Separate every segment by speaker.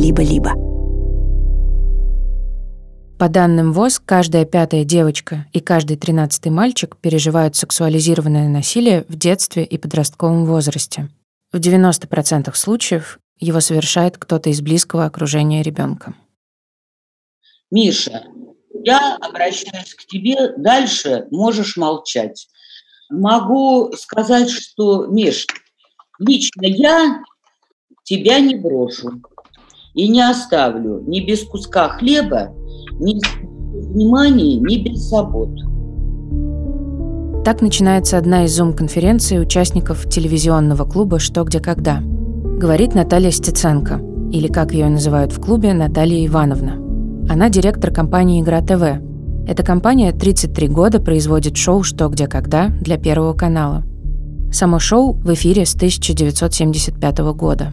Speaker 1: «Либо-либо».
Speaker 2: По данным ВОЗ, каждая пятая девочка и каждый тринадцатый мальчик переживают сексуализированное насилие в детстве и подростковом возрасте. В 90% случаев его совершает кто-то из близкого окружения ребенка.
Speaker 3: Миша, я обращаюсь к тебе, дальше можешь молчать. Могу сказать, что, Миш, лично я тебя не брошу и не оставлю ни без куска хлеба, ни без внимания, ни без забот.
Speaker 2: Так начинается одна из зум-конференций участников телевизионного клуба «Что, где, когда». Говорит Наталья Стеценко, или, как ее называют в клубе, Наталья Ивановна. Она директор компании «Игра ТВ». Эта компания 33 года производит шоу «Что, где, когда» для Первого канала. Само шоу в эфире с 1975 года.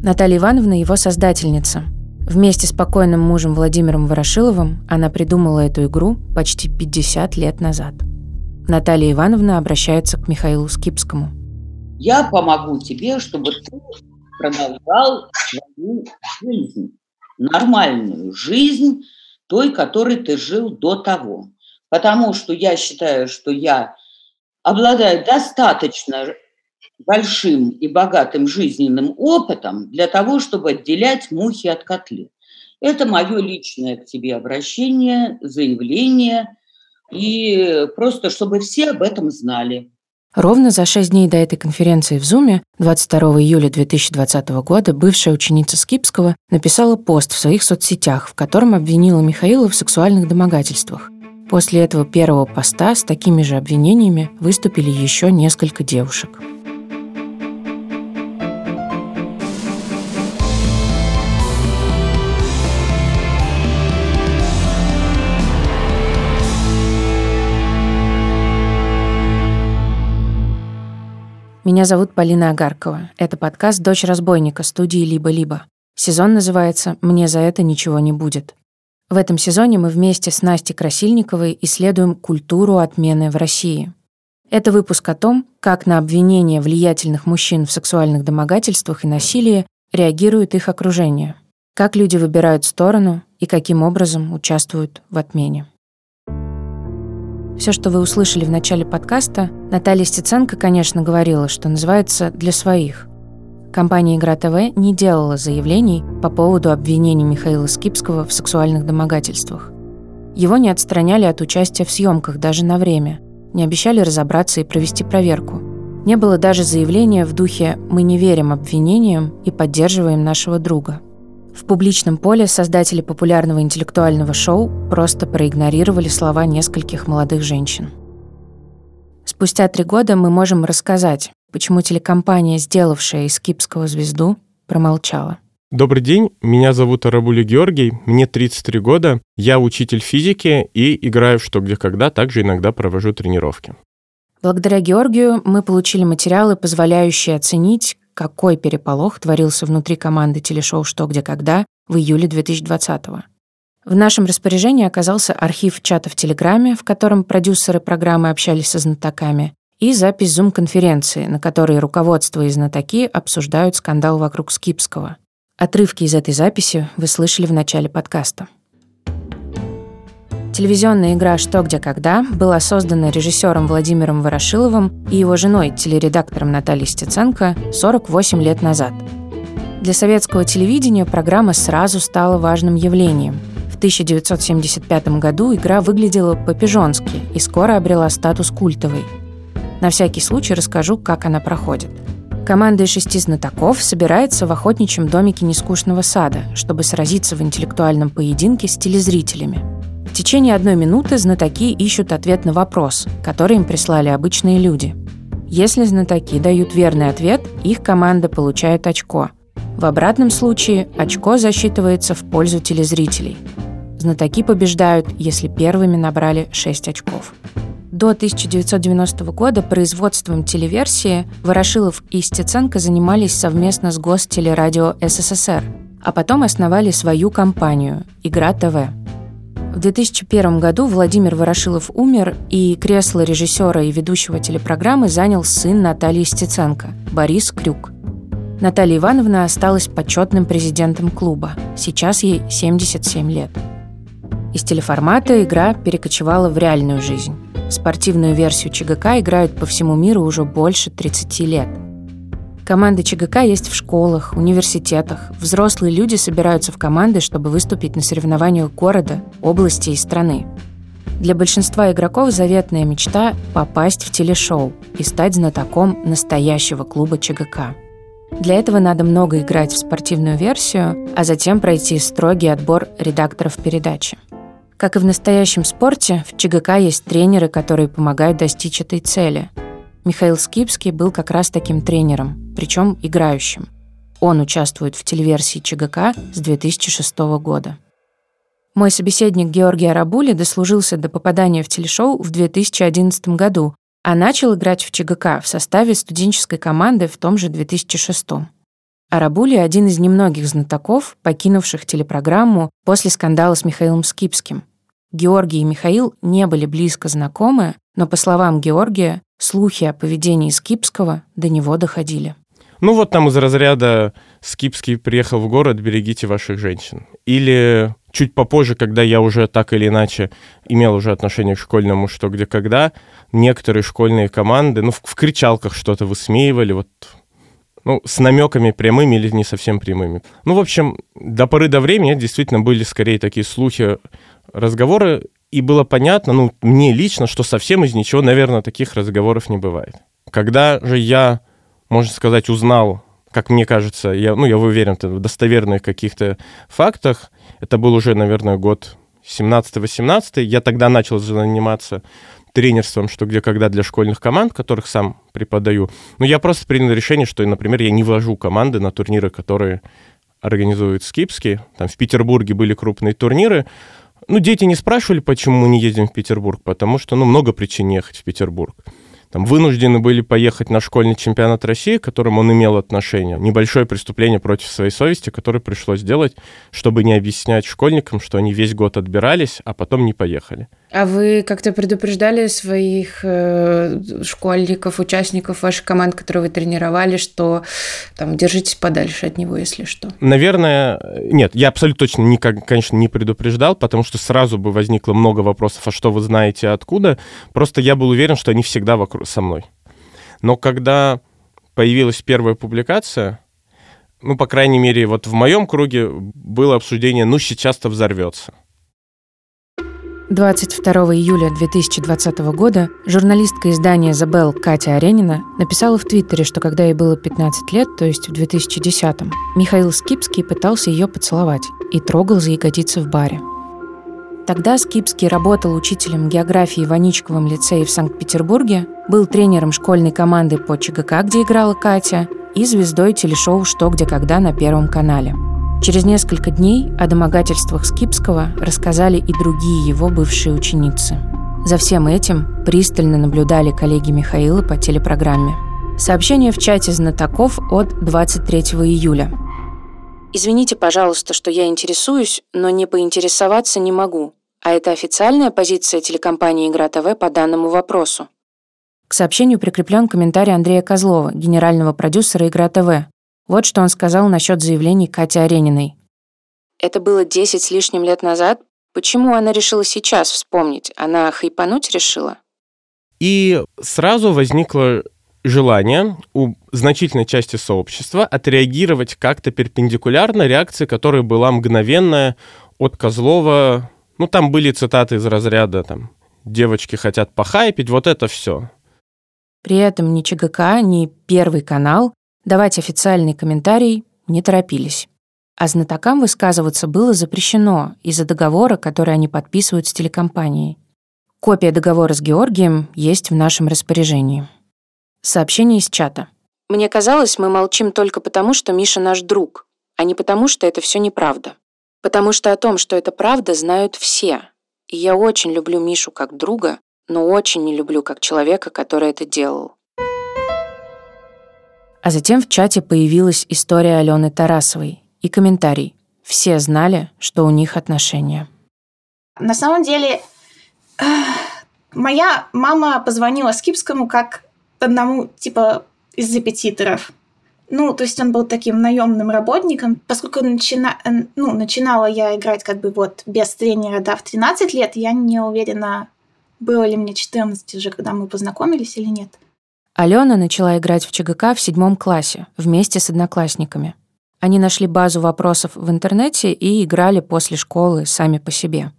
Speaker 2: Наталья Ивановна – его создательница. Вместе с покойным мужем Владимиром Ворошиловым она придумала эту игру почти 50 лет назад. Наталья Ивановна обращается к Михаилу Скипскому.
Speaker 3: Я помогу тебе, чтобы ты продолжал свою жизнь, нормальную жизнь, той, которой ты жил до того. Потому что я считаю, что я обладаю достаточно большим и богатым жизненным опытом для того, чтобы отделять мухи от котлет. Это мое личное к тебе обращение, заявление, и просто чтобы все об этом знали.
Speaker 2: Ровно за шесть дней до этой конференции в Зуме, 22 июля 2020 года, бывшая ученица Скипского написала пост в своих соцсетях, в котором обвинила Михаила в сексуальных домогательствах. После этого первого поста с такими же обвинениями выступили еще несколько девушек. Меня зовут Полина Агаркова. Это подкаст «Дочь разбойника» студии «Либо-либо». Сезон называется «Мне за это ничего не будет». В этом сезоне мы вместе с Настей Красильниковой исследуем культуру отмены в России. Это выпуск о том, как на обвинения влиятельных мужчин в сексуальных домогательствах и насилии реагирует их окружение, как люди выбирают сторону и каким образом участвуют в отмене. Все, что вы услышали в начале подкаста, Наталья Стеценко, конечно, говорила, что называется «для своих». Компания «Игра ТВ» не делала заявлений по поводу обвинений Михаила Скипского в сексуальных домогательствах. Его не отстраняли от участия в съемках даже на время, не обещали разобраться и провести проверку. Не было даже заявления в духе «мы не верим обвинениям и поддерживаем нашего друга». В публичном поле создатели популярного интеллектуального шоу просто проигнорировали слова нескольких молодых женщин. Спустя три года мы можем рассказать, почему телекомпания, сделавшая из Кипского звезду, промолчала.
Speaker 4: Добрый день, меня зовут Арабули Георгий, мне 33 года, я учитель физики и играю в «Что, где, когда», также иногда провожу тренировки.
Speaker 2: Благодаря Георгию мы получили материалы, позволяющие оценить, какой переполох творился внутри команды телешоу «Что, где, когда» в июле 2020-го. В нашем распоряжении оказался архив чата в Телеграме, в котором продюсеры программы общались со знатоками, и запись зум-конференции, на которой руководство и знатоки обсуждают скандал вокруг Скипского. Отрывки из этой записи вы слышали в начале подкаста. Телевизионная игра «Что, где, когда» была создана режиссером Владимиром Ворошиловым и его женой, телередактором Натальей Стеценко, 48 лет назад. Для советского телевидения программа сразу стала важным явлением. В 1975 году игра выглядела по-пижонски и скоро обрела статус культовой. На всякий случай расскажу, как она проходит. Команда из шести знатоков собирается в охотничьем домике нескучного сада, чтобы сразиться в интеллектуальном поединке с телезрителями – в течение одной минуты знатоки ищут ответ на вопрос, который им прислали обычные люди. Если знатоки дают верный ответ, их команда получает очко. В обратном случае очко засчитывается в пользу телезрителей. Знатоки побеждают, если первыми набрали 6 очков. До 1990 года производством телеверсии Ворошилов и Стеценко занимались совместно с Гостелерадио СССР, а потом основали свою компанию «Игра ТВ». В 2001 году Владимир Ворошилов умер, и кресло режиссера и ведущего телепрограммы занял сын Натальи Стеценко, Борис Крюк. Наталья Ивановна осталась почетным президентом клуба. Сейчас ей 77 лет. Из телеформата игра перекочевала в реальную жизнь. Спортивную версию ЧГК играют по всему миру уже больше 30 лет. Команды ЧГК есть в школах, университетах. Взрослые люди собираются в команды, чтобы выступить на соревнованиях города, области и страны. Для большинства игроков заветная мечта – попасть в телешоу и стать знатоком настоящего клуба ЧГК. Для этого надо много играть в спортивную версию, а затем пройти строгий отбор редакторов передачи. Как и в настоящем спорте, в ЧГК есть тренеры, которые помогают достичь этой цели. Михаил Скипский был как раз таким тренером, причем играющим. Он участвует в телеверсии ЧГК с 2006 года. Мой собеседник Георгий Арабули дослужился до попадания в телешоу в 2011 году, а начал играть в ЧГК в составе студенческой команды в том же 2006. Арабули – один из немногих знатоков, покинувших телепрограмму после скандала с Михаилом Скипским. Георгий и Михаил не были близко знакомы, но, по словам Георгия, слухи о поведении Скипского до него доходили.
Speaker 4: Ну вот там из разряда «Скипский приехал в город, берегите ваших женщин». Или чуть попозже, когда я уже так или иначе имел уже отношение к школьному «Что, где, когда», некоторые школьные команды, ну, в, в кричалках что-то высмеивали, вот, ну, с намеками прямыми или не совсем прямыми. Ну, в общем, до поры до времени действительно были скорее такие слухи, разговоры, и было понятно, ну, мне лично, что совсем из ничего, наверное, таких разговоров не бывает. Когда же я, можно сказать, узнал как мне кажется, я, ну, я уверен в достоверных каких-то фактах. Это был уже, наверное, год 17-18. Я тогда начал заниматься тренерством, что где когда для школьных команд, которых сам преподаю. Но я просто принял решение, что, например, я не вожу команды на турниры, которые организуют Скипский. Там в Петербурге были крупные турниры. Ну, дети не спрашивали, почему мы не ездим в Петербург, потому что, ну, много причин ехать в Петербург там, вынуждены были поехать на школьный чемпионат России, к которому он имел отношение. Небольшое преступление против своей совести, которое пришлось сделать, чтобы не объяснять школьникам, что они весь год отбирались, а потом не поехали.
Speaker 2: А вы как-то предупреждали своих э, школьников, участников ваших команд, которые вы тренировали, что там держитесь подальше от него, если что?
Speaker 4: Наверное, нет, я абсолютно точно, никак, конечно, не предупреждал, потому что сразу бы возникло много вопросов, а что вы знаете, откуда. Просто я был уверен, что они всегда вокруг со мной. Но когда появилась первая публикация, ну, по крайней мере, вот в моем круге было обсуждение, ну, сейчас-то взорвется.
Speaker 2: 22 июля 2020 года журналистка издания «Забел» Катя Аренина написала в Твиттере, что когда ей было 15 лет, то есть в 2010-м, Михаил Скипский пытался ее поцеловать и трогал за ягодицы в баре. Тогда Скипский работал учителем географии в Аничковом лицее в Санкт-Петербурге, был тренером школьной команды по ЧГК, где играла Катя, и звездой телешоу «Что, где, когда» на Первом канале – Через несколько дней о домогательствах Скипского рассказали и другие его бывшие ученицы. За всем этим пристально наблюдали коллеги Михаила по телепрограмме. Сообщение в чате знатоков от 23 июля. «Извините, пожалуйста, что я интересуюсь, но не поинтересоваться не могу. А это официальная позиция телекомпании «Игра ТВ» по данному вопросу?» К сообщению прикреплен комментарий Андрея Козлова, генерального продюсера «Игра ТВ», вот что он сказал насчет заявлений Кати Арениной. Это было 10 с лишним лет назад. Почему она решила сейчас вспомнить? Она хайпануть решила?
Speaker 4: И сразу возникло желание у значительной части сообщества отреагировать как-то перпендикулярно реакции, которая была мгновенная от Козлова. Ну, там были цитаты из разряда там «девочки хотят похайпить», вот это все.
Speaker 2: При этом ни ЧГК, ни Первый канал Давать официальный комментарий не торопились. А знатокам высказываться было запрещено из-за договора, который они подписывают с телекомпанией. Копия договора с Георгием есть в нашем распоряжении. Сообщение из чата. «Мне казалось, мы молчим только потому, что Миша наш друг, а не потому, что это все неправда. Потому что о том, что это правда, знают все. И я очень люблю Мишу как друга, но очень не люблю как человека, который это делал. А затем в чате появилась история Алены Тарасовой и комментарий. Все знали, что у них отношения.
Speaker 1: На самом деле, моя мама позвонила Скипскому как одному, типа, из репетиторов. Ну, то есть он был таким наемным работником. Поскольку начина... ну, начинала я играть как бы вот без тренера, да, в 13 лет, я не уверена, было ли мне 14 уже, когда мы познакомились или нет.
Speaker 2: Алена начала играть в ЧГК в седьмом классе вместе с одноклассниками. Они нашли базу вопросов в интернете и играли после школы сами по себе.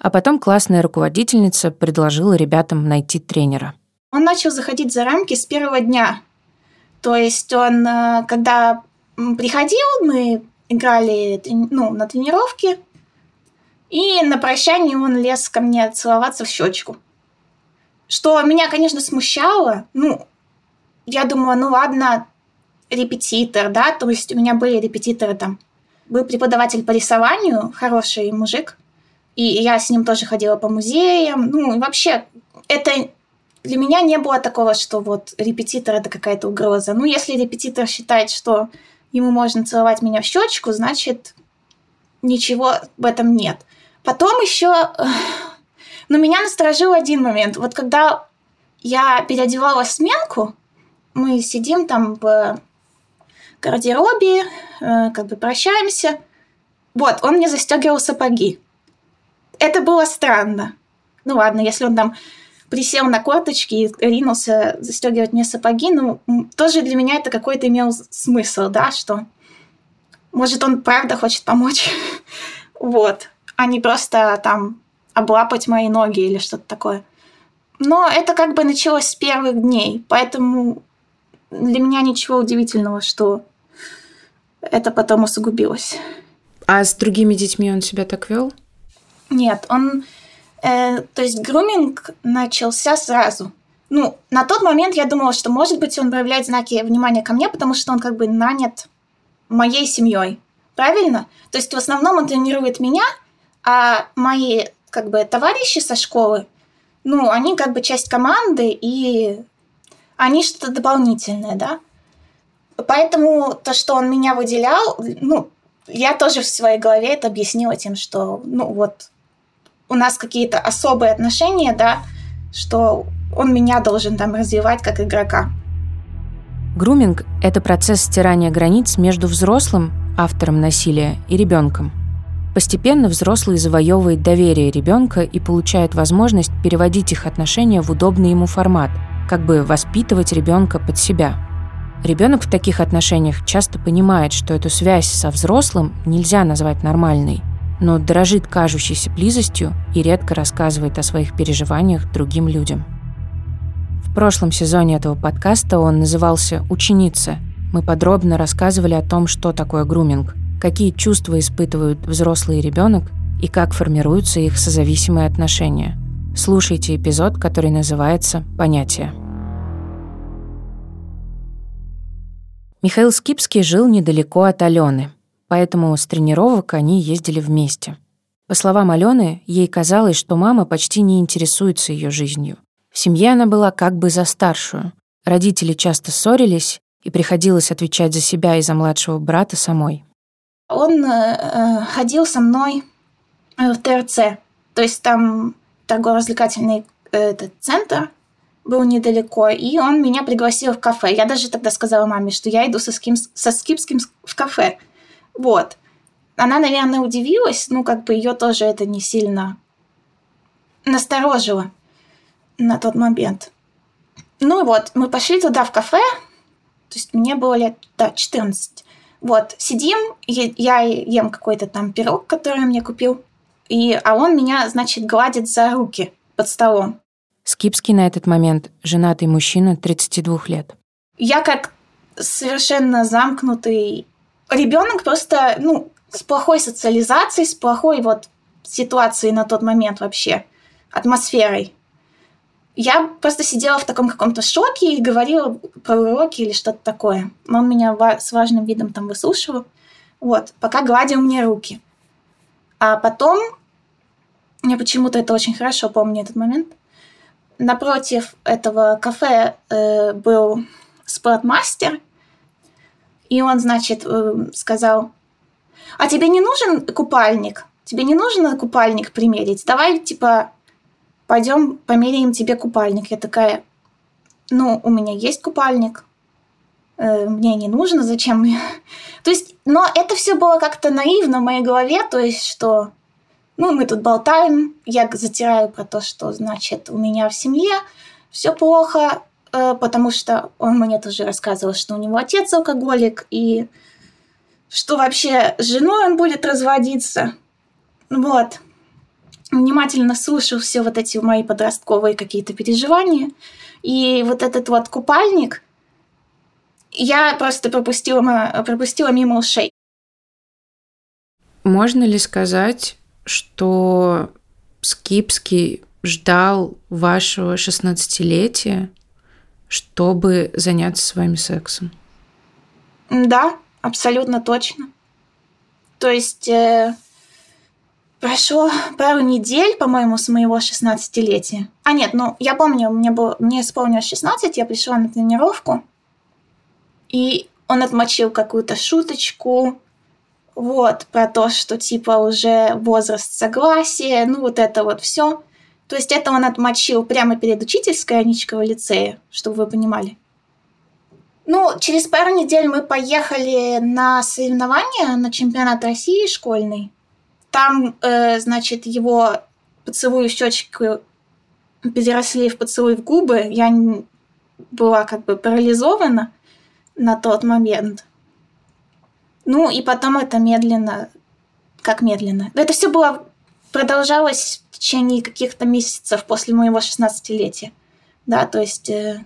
Speaker 2: А потом классная руководительница предложила ребятам найти тренера.
Speaker 1: Он начал заходить за рамки с первого дня. То есть он, э, когда приходил, мы играли ну, на тренировке, и на прощание он лез ко мне целоваться в щечку. Что меня, конечно, смущало. Ну, я думала, ну ладно, репетитор, да, то есть у меня были репетиторы там. Был преподаватель по рисованию, хороший мужик, и я с ним тоже ходила по музеям. Ну, вообще, это для меня не было такого, что вот репетитор это какая-то угроза. Ну, если репетитор считает, что ему можно целовать меня в щечку, значит, ничего в этом нет. Потом еще... Но ну, меня насторожил один момент. Вот когда я переодевала сменку, мы сидим там в гардеробе, э, как бы прощаемся. Вот, он мне застегивал сапоги. Это было странно. Ну ладно, если он там присел на корточки и ринулся застегивать мне сапоги, ну, тоже для меня это какой-то имел смысл, да, что может он правда хочет помочь. вот. А не просто там облапать мои ноги или что-то такое. Но это как бы началось с первых дней, поэтому для меня ничего удивительного, что это потом усугубилось.
Speaker 2: А с другими детьми он себя так вел?
Speaker 1: Нет, он... Э, то есть груминг начался сразу. Ну, на тот момент я думала, что, может быть, он проявляет знаки внимания ко мне, потому что он как бы нанят моей семьей. Правильно? То есть в основном он тренирует меня, а мои как бы товарищи со школы, ну, они как бы часть команды, и они что-то дополнительное, да. Поэтому то, что он меня выделял, ну, я тоже в своей голове это объяснила тем, что, ну, вот, у нас какие-то особые отношения, да, что он меня должен там развивать как игрока.
Speaker 2: Груминг – это процесс стирания границ между взрослым, автором насилия, и ребенком. Постепенно взрослый завоевывает доверие ребенка и получает возможность переводить их отношения в удобный ему формат, как бы воспитывать ребенка под себя – Ребенок в таких отношениях часто понимает, что эту связь со взрослым нельзя назвать нормальной, но дорожит кажущейся близостью и редко рассказывает о своих переживаниях другим людям. В прошлом сезоне этого подкаста он назывался «Ученица». Мы подробно рассказывали о том, что такое груминг, какие чувства испытывают взрослый и ребенок и как формируются их созависимые отношения. Слушайте эпизод, который называется «Понятие». Михаил Скипский жил недалеко от Алены, поэтому с тренировок они ездили вместе. По словам Алены, ей казалось, что мама почти не интересуется ее жизнью. В семье она была как бы за старшую. Родители часто ссорились, и приходилось отвечать за себя и за младшего брата самой.
Speaker 1: Он э, э ходил со мной э, в ТРЦ, то есть там торгово-развлекательный э, этот центр, был недалеко, и он меня пригласил в кафе. Я даже тогда сказала маме, что я иду со, Ским, со Скипским в кафе. Вот. Она, наверное, удивилась, ну, как бы ее тоже это не сильно насторожило на тот момент. Ну вот, мы пошли туда в кафе, то есть мне было лет, да, 14. Вот, сидим, я ем какой-то там пирог, который он мне купил, и, а он меня, значит, гладит за руки под столом.
Speaker 2: Скипский на этот момент женатый мужчина 32 лет.
Speaker 1: Я как совершенно замкнутый ребенок просто, ну, с плохой социализацией, с плохой вот ситуацией на тот момент вообще, атмосферой. Я просто сидела в таком каком-то шоке и говорила про уроки или что-то такое. Но он меня с важным видом там выслушивал. Вот, пока гладил мне руки. А потом, я почему-то это очень хорошо помню этот момент, напротив этого кафе э, был спортмастер, и он, значит, э, сказал, а тебе не нужен купальник? Тебе не нужен купальник примерить? Давай, типа, пойдем померяем тебе купальник. Я такая, ну, у меня есть купальник. э, мне не нужно, зачем То есть, но это все было как-то наивно в моей голове, то есть, что ну, мы тут болтаем, я затираю про то, что, значит, у меня в семье все плохо, э, потому что он мне тоже рассказывал, что у него отец алкоголик, и что вообще с женой он будет разводиться. Вот. Внимательно слушал все вот эти мои подростковые какие-то переживания. И вот этот вот купальник я просто пропустила, пропустила мимо ушей.
Speaker 2: Можно ли сказать, что Скипский ждал вашего 16-летия, чтобы заняться с вами сексом?
Speaker 1: Да, абсолютно точно. То есть э, прошло пару недель, по-моему, с моего 16-летия. А нет, ну, я помню, мне, было, мне исполнилось 16, я пришла на тренировку, и он отмочил какую-то шуточку, вот, про то, что типа уже возраст согласия, ну вот это вот все. То есть это он отмочил прямо перед учительской Аничкова лицея, чтобы вы понимали. Ну, через пару недель мы поехали на соревнования, на чемпионат России школьный. Там, э, значит, его поцелуй в переросли в поцелуй в губы. Я была как бы парализована на тот момент. Ну, и потом это медленно... Как медленно? Это все было... Продолжалось в течение каких-то месяцев после моего 16-летия. Да, то есть э,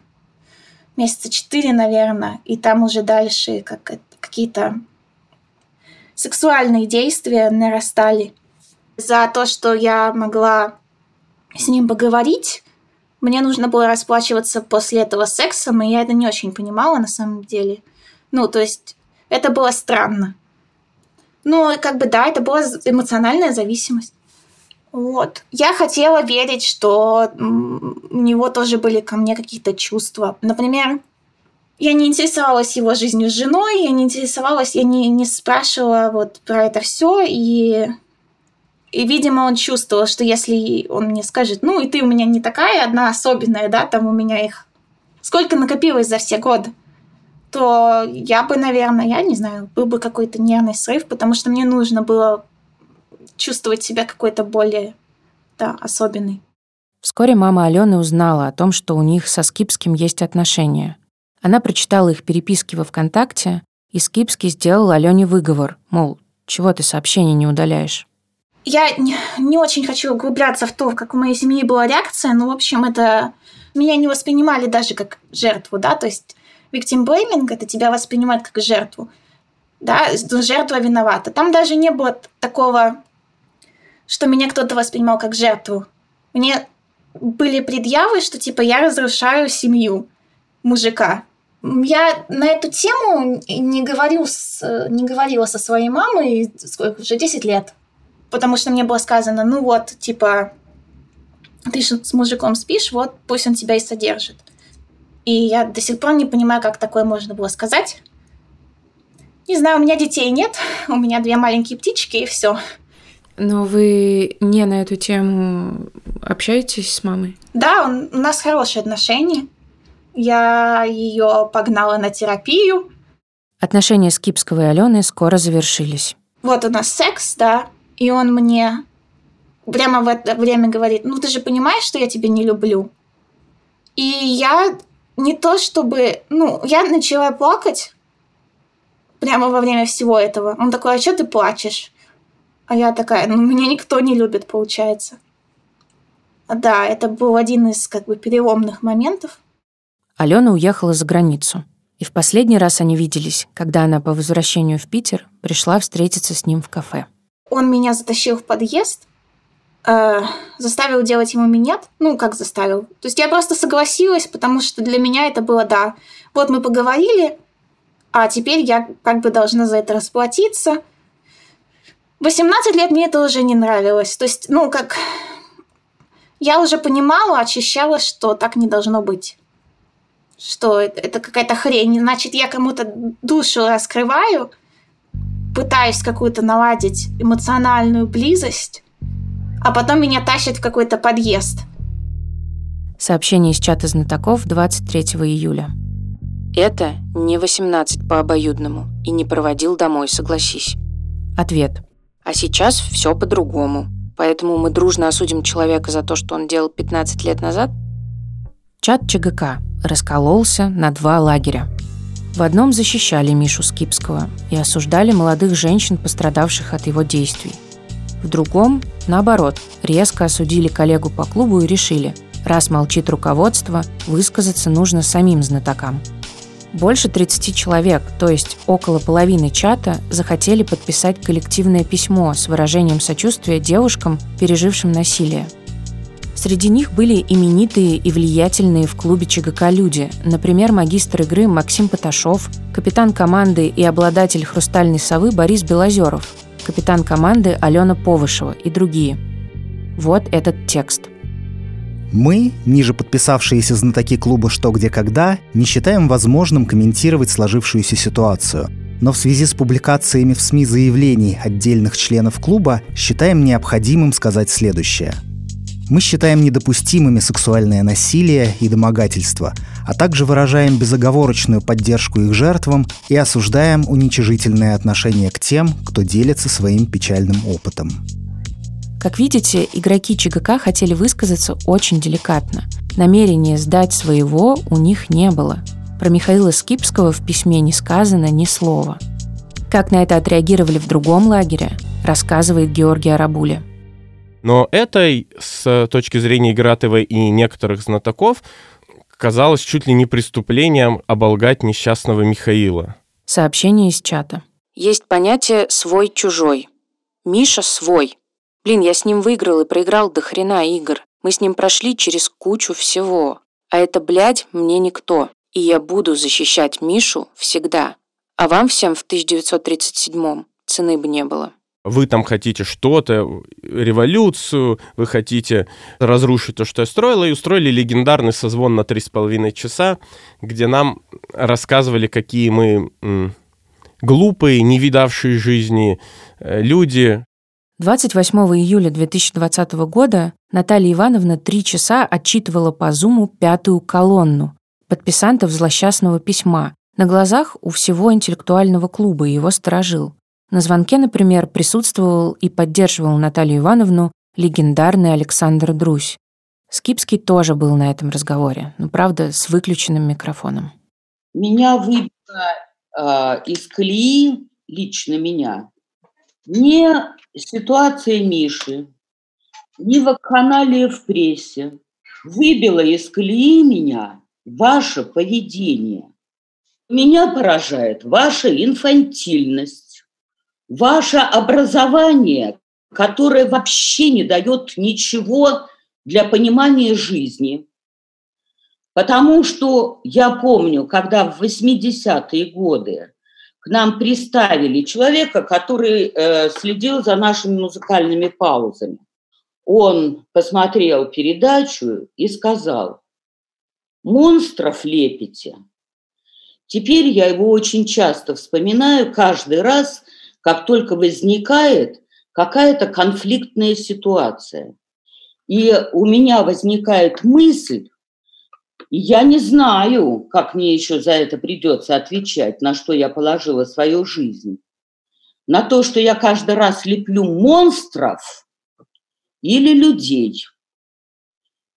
Speaker 1: месяца четыре, наверное, и там уже дальше как какие-то сексуальные действия нарастали. За то, что я могла с ним поговорить, мне нужно было расплачиваться после этого сексом, и я это не очень понимала на самом деле. Ну, то есть это было странно. Ну, как бы да, это была эмоциональная зависимость. Вот. Я хотела верить, что у него тоже были ко мне какие-то чувства. Например, я не интересовалась его жизнью с женой, я не интересовалась, я не, не спрашивала вот про это все, и, и, видимо, он чувствовал, что если он мне скажет, ну, и ты у меня не такая одна особенная, да, там у меня их сколько накопилось за все годы, то я бы, наверное, я не знаю, был бы какой-то нервный срыв, потому что мне нужно было чувствовать себя какой-то более, да, особенной.
Speaker 2: Вскоре мама Алены узнала о том, что у них со Скипским есть отношения. Она прочитала их переписки во ВКонтакте, и Скипский сделал Алене выговор, мол, чего ты сообщения не удаляешь?
Speaker 1: Я не, не очень хочу углубляться в то, как у моей семьи была реакция, но, в общем, это меня не воспринимали даже как жертву, да, то есть blaming – это тебя воспринимать как жертву. Да, жертва виновата. Там даже не было такого, что меня кто-то воспринимал как жертву. Мне были предъявы, что типа я разрушаю семью мужика. Я на эту тему не, говорю с, не говорила со своей мамой сколько, уже 10 лет. Потому что мне было сказано, ну вот, типа, ты с мужиком спишь, вот пусть он тебя и содержит. И я до сих пор не понимаю, как такое можно было сказать. Не знаю, у меня детей нет, у меня две маленькие птички и все.
Speaker 2: Но вы не на эту тему общаетесь с мамой?
Speaker 1: Да, он, у нас хорошие отношения. Я ее погнала на терапию.
Speaker 2: Отношения с Кипского и Аленой скоро завершились.
Speaker 1: Вот у нас секс, да, и он мне прямо в это время говорит, ну ты же понимаешь, что я тебя не люблю. И я не то чтобы... Ну, я начала плакать прямо во время всего этого. Он такой, а что ты плачешь? А я такая, ну, меня никто не любит, получается. Да, это был один из как бы переломных моментов.
Speaker 2: Алена уехала за границу. И в последний раз они виделись, когда она по возвращению в Питер пришла встретиться с ним в кафе.
Speaker 1: Он меня затащил в подъезд, э, заставил делать ему минет. Ну, как заставил? То есть я просто согласилась, потому что для меня это было да. Вот мы поговорили, а теперь я как бы должна за это расплатиться. 18 лет мне это уже не нравилось. То есть, ну, как... Я уже понимала, очищала, что так не должно быть. Что это, это какая-то хрень. Значит, я кому-то душу раскрываю, пытаюсь какую-то наладить эмоциональную близость, а потом меня тащат в какой-то подъезд.
Speaker 2: Сообщение из чата знатоков 23 июля. Это не 18 по обоюдному и не проводил домой, согласись. Ответ. А сейчас все по-другому. Поэтому мы дружно осудим человека за то, что он делал 15 лет назад? Чат ЧГК раскололся на два лагеря. В одном защищали Мишу Скипского и осуждали молодых женщин, пострадавших от его действий. В другом, наоборот, резко осудили коллегу по клубу и решили, раз молчит руководство, высказаться нужно самим знатокам – больше 30 человек, то есть около половины чата, захотели подписать коллективное письмо с выражением сочувствия девушкам, пережившим насилие. Среди них были именитые и влиятельные в клубе ЧГК люди, например, магистр игры Максим Поташов, капитан команды и обладатель «Хрустальной совы» Борис Белозеров, капитан команды Алена Повышева и другие. Вот этот текст –
Speaker 5: мы, ниже подписавшиеся знатоки клуба «Что, где, когда», не считаем возможным комментировать сложившуюся ситуацию. Но в связи с публикациями в СМИ заявлений отдельных членов клуба считаем необходимым сказать следующее. Мы считаем недопустимыми сексуальное насилие и домогательство, а также выражаем безоговорочную поддержку их жертвам и осуждаем уничижительное отношение к тем, кто делится своим печальным опытом.
Speaker 2: Как видите, игроки ЧГК хотели высказаться очень деликатно. Намерения сдать своего у них не было. Про Михаила Скипского в письме не сказано ни слова. Как на это отреагировали в другом лагере, рассказывает Георгий Арабуля.
Speaker 4: Но это с точки зрения Игратова и некоторых знатоков казалось чуть ли не преступлением оболгать несчастного Михаила.
Speaker 2: Сообщение из чата. Есть понятие «свой-чужой». Миша свой, Блин, я с ним выиграл и проиграл до хрена игр. Мы с ним прошли через кучу всего. А это, блядь, мне никто. И я буду защищать Мишу всегда. А вам всем в 1937-м цены бы не было.
Speaker 4: Вы там хотите что-то, революцию, вы хотите разрушить то, что я строила, и устроили легендарный созвон на три с половиной часа, где нам рассказывали, какие мы м, глупые, не видавшие жизни э, люди,
Speaker 2: 28 июля 2020 года Наталья Ивановна три часа отчитывала по Зуму пятую колонну подписантов злосчастного письма на глазах у всего интеллектуального клуба и его сторожил. На звонке, например, присутствовал и поддерживал Наталью Ивановну легендарный Александр Друсь. Скипский тоже был на этом разговоре, но, правда, с выключенным микрофоном.
Speaker 3: Меня выбило э, из колеи, лично меня, не ситуация Миши, не вакханалия в прессе выбила из колеи меня ваше поведение. Меня поражает ваша инфантильность, ваше образование, которое вообще не дает ничего для понимания жизни. Потому что я помню, когда в 80-е годы к нам приставили человека, который э, следил за нашими музыкальными паузами. Он посмотрел передачу и сказал, монстров лепите. Теперь я его очень часто вспоминаю, каждый раз, как только возникает какая-то конфликтная ситуация. И у меня возникает мысль, я не знаю, как мне еще за это придется отвечать, на что я положила свою жизнь. На то, что я каждый раз леплю монстров или людей.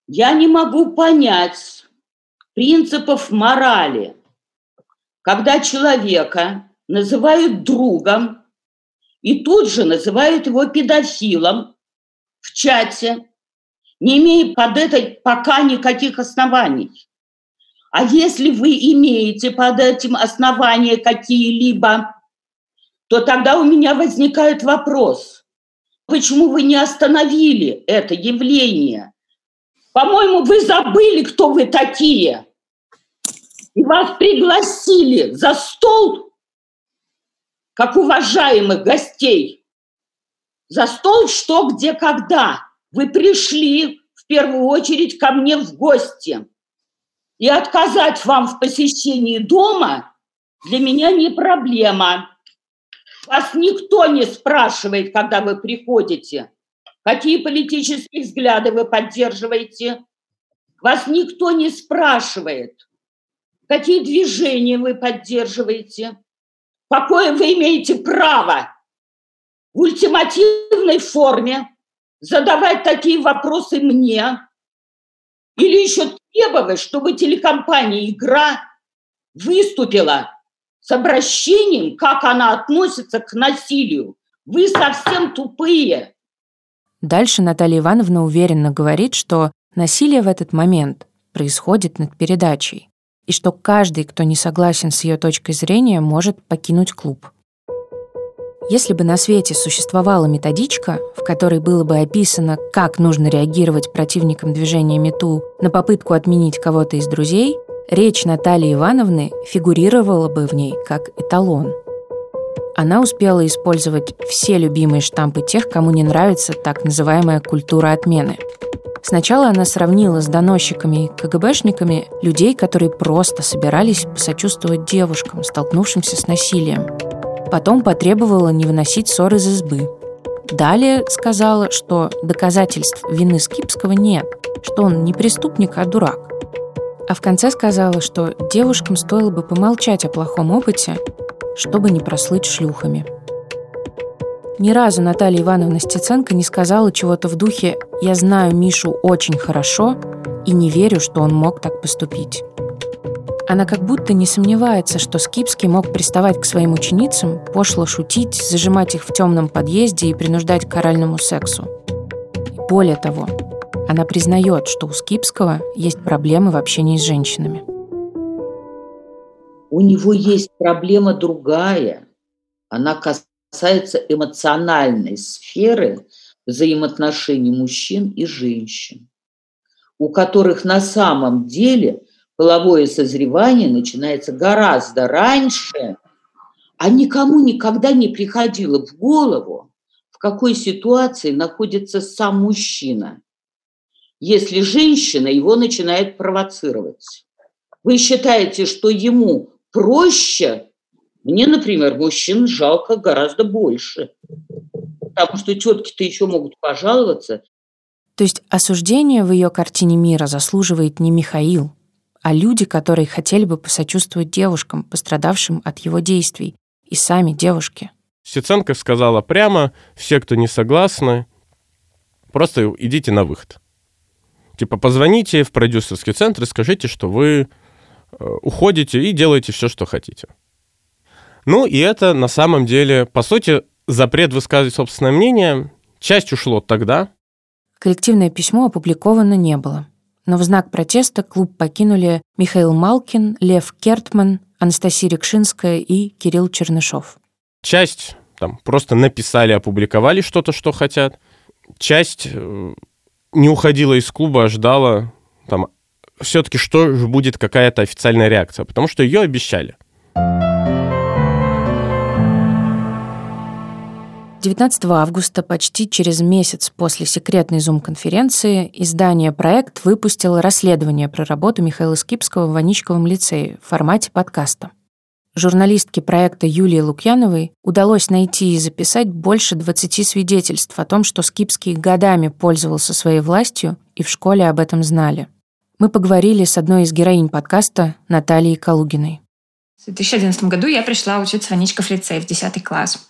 Speaker 3: Я не могу понять принципов морали, когда человека называют другом и тут же называют его педофилом в чате, не имея под это пока никаких оснований. А если вы имеете под этим основания какие-либо, то тогда у меня возникает вопрос, почему вы не остановили это явление? По-моему, вы забыли, кто вы такие. И вас пригласили за стол, как уважаемых гостей. За стол что, где, когда – вы пришли в первую очередь ко мне в гости. И отказать вам в посещении дома для меня не проблема. Вас никто не спрашивает, когда вы приходите, какие политические взгляды вы поддерживаете. Вас никто не спрашивает. какие движения вы поддерживаете, какое вы имеете право в ультимативной форме задавать такие вопросы мне или еще требовать, чтобы телекомпания «Игра» выступила с обращением, как она относится к насилию. Вы совсем тупые.
Speaker 2: Дальше Наталья Ивановна уверенно говорит, что насилие в этот момент происходит над передачей, и что каждый, кто не согласен с ее точкой зрения, может покинуть клуб. Если бы на свете существовала методичка, в которой было бы описано, как нужно реагировать противникам движения МИТУ на попытку отменить кого-то из друзей, речь Натальи Ивановны фигурировала бы в ней как эталон. Она успела использовать все любимые штампы тех, кому не нравится так называемая культура отмены. Сначала она сравнила с доносчиками и КГБшниками людей, которые просто собирались посочувствовать девушкам, столкнувшимся с насилием – Потом потребовала не выносить ссор из избы. Далее сказала, что доказательств вины Скипского нет, что он не преступник, а дурак. А в конце сказала, что девушкам стоило бы помолчать о плохом опыте, чтобы не прослыть шлюхами. Ни разу Наталья Ивановна Стеценко не сказала чего-то в духе «Я знаю Мишу очень хорошо и не верю, что он мог так поступить». Она как будто не сомневается, что Скипский мог приставать к своим ученицам, пошло шутить, зажимать их в темном подъезде и принуждать к оральному сексу. Более того, она признает, что у Скипского есть проблемы в общении с женщинами.
Speaker 3: У него есть проблема другая. Она касается эмоциональной сферы взаимоотношений мужчин и женщин, у которых на самом деле – половое созревание начинается гораздо раньше, а никому никогда не приходило в голову, в какой ситуации находится сам мужчина, если женщина его начинает провоцировать. Вы считаете, что ему проще? Мне, например, мужчин жалко гораздо больше. Потому что тетки-то еще могут пожаловаться.
Speaker 2: То есть осуждение в ее картине мира заслуживает не Михаил, а люди, которые хотели бы посочувствовать девушкам, пострадавшим от его действий, и сами девушки.
Speaker 4: Сиценко сказала прямо, все, кто не согласны, просто идите на выход. Типа позвоните в продюсерский центр и скажите, что вы э, уходите и делаете все, что хотите. Ну и это на самом деле, по сути, запрет высказывать собственное мнение. Часть ушло тогда.
Speaker 2: Коллективное письмо опубликовано не было но в знак протеста клуб покинули Михаил Малкин, Лев Кертман, Анастасия Рекшинская и Кирилл Чернышов.
Speaker 4: Часть там просто написали, опубликовали что-то, что хотят. Часть э, не уходила из клуба, а ждала там все-таки, что будет какая-то официальная реакция, потому что ее обещали.
Speaker 2: 19 августа, почти через месяц после секретной зум-конференции, издание «Проект» выпустило расследование про работу Михаила Скипского в Ваничковом лицее в формате подкаста. Журналистке проекта Юлии Лукьяновой удалось найти и записать больше 20 свидетельств о том, что Скипский годами пользовался своей властью и в школе об этом знали. Мы поговорили с одной из героинь подкаста Натальей Калугиной.
Speaker 6: В 2011 году я пришла учиться в Аничков лицей в 10 класс.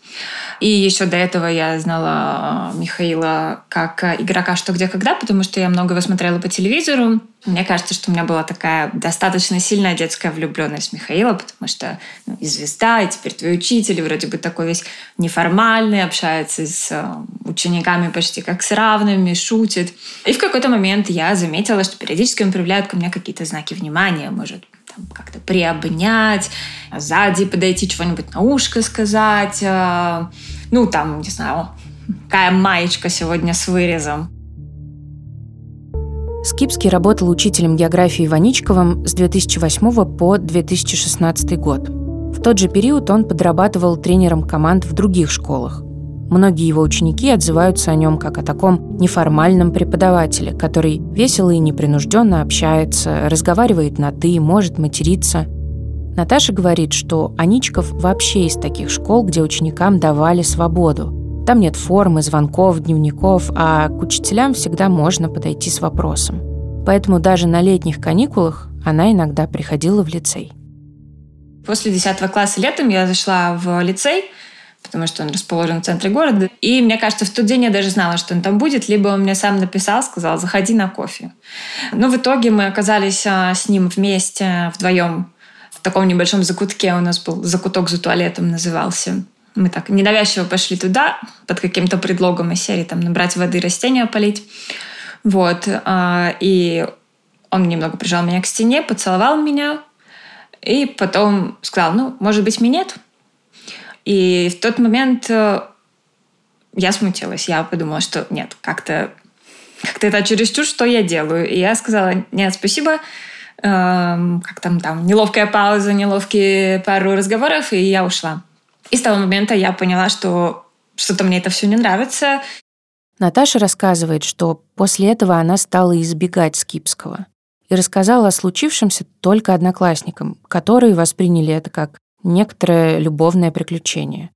Speaker 6: И еще до этого я знала Михаила как игрока «Что, где, когда», потому что я много его смотрела по телевизору. Мне кажется, что у меня была такая достаточно сильная детская влюбленность в Михаила, потому что ну, и звезда, и теперь твой учитель, вроде бы такой весь неформальный, общается с э, учениками почти как с равными, шутит. И в какой-то момент я заметила, что периодически он проявляет ко мне какие-то знаки внимания, может как-то приобнять, сзади подойти, чего-нибудь на ушко сказать. Э, ну, там, не знаю, какая маечка сегодня с вырезом.
Speaker 2: Скипский работал учителем географии Ваничковым с 2008 по 2016 год. В тот же период он подрабатывал тренером команд в других школах. Многие его ученики отзываются о нем как о таком неформальном преподавателе, который весело и непринужденно общается, разговаривает на «ты», может материться. Наташа говорит, что Аничков вообще из таких школ, где ученикам давали свободу. Там нет формы, звонков, дневников, а к учителям всегда можно подойти с вопросом. Поэтому даже на летних каникулах она иногда приходила в лицей.
Speaker 6: После 10 класса летом я зашла в лицей, потому что он расположен в центре города. И мне кажется, в тот день я даже знала, что он там будет, либо он мне сам написал, сказал, заходи на кофе. Но в итоге мы оказались а, с ним вместе, вдвоем, в таком небольшом закутке. У нас был закуток за туалетом назывался. Мы так ненавязчиво пошли туда под каким-то предлогом из серии там набрать воды, растения полить. Вот. А, и он немного прижал меня к стене, поцеловал меня, и потом сказал, ну, может быть, минет? И в тот момент э, я смутилась. Я подумала, что нет, как-то как-то это чересчур, что я делаю. И я сказала, нет, спасибо. Эм, как там, там, неловкая пауза, неловкие пару разговоров, и я ушла. И с того момента я поняла, что что-то мне это все не нравится.
Speaker 2: Наташа рассказывает, что после этого она стала избегать Скипского и рассказала о случившемся только одноклассникам, которые восприняли это как некоторое любовное приключение.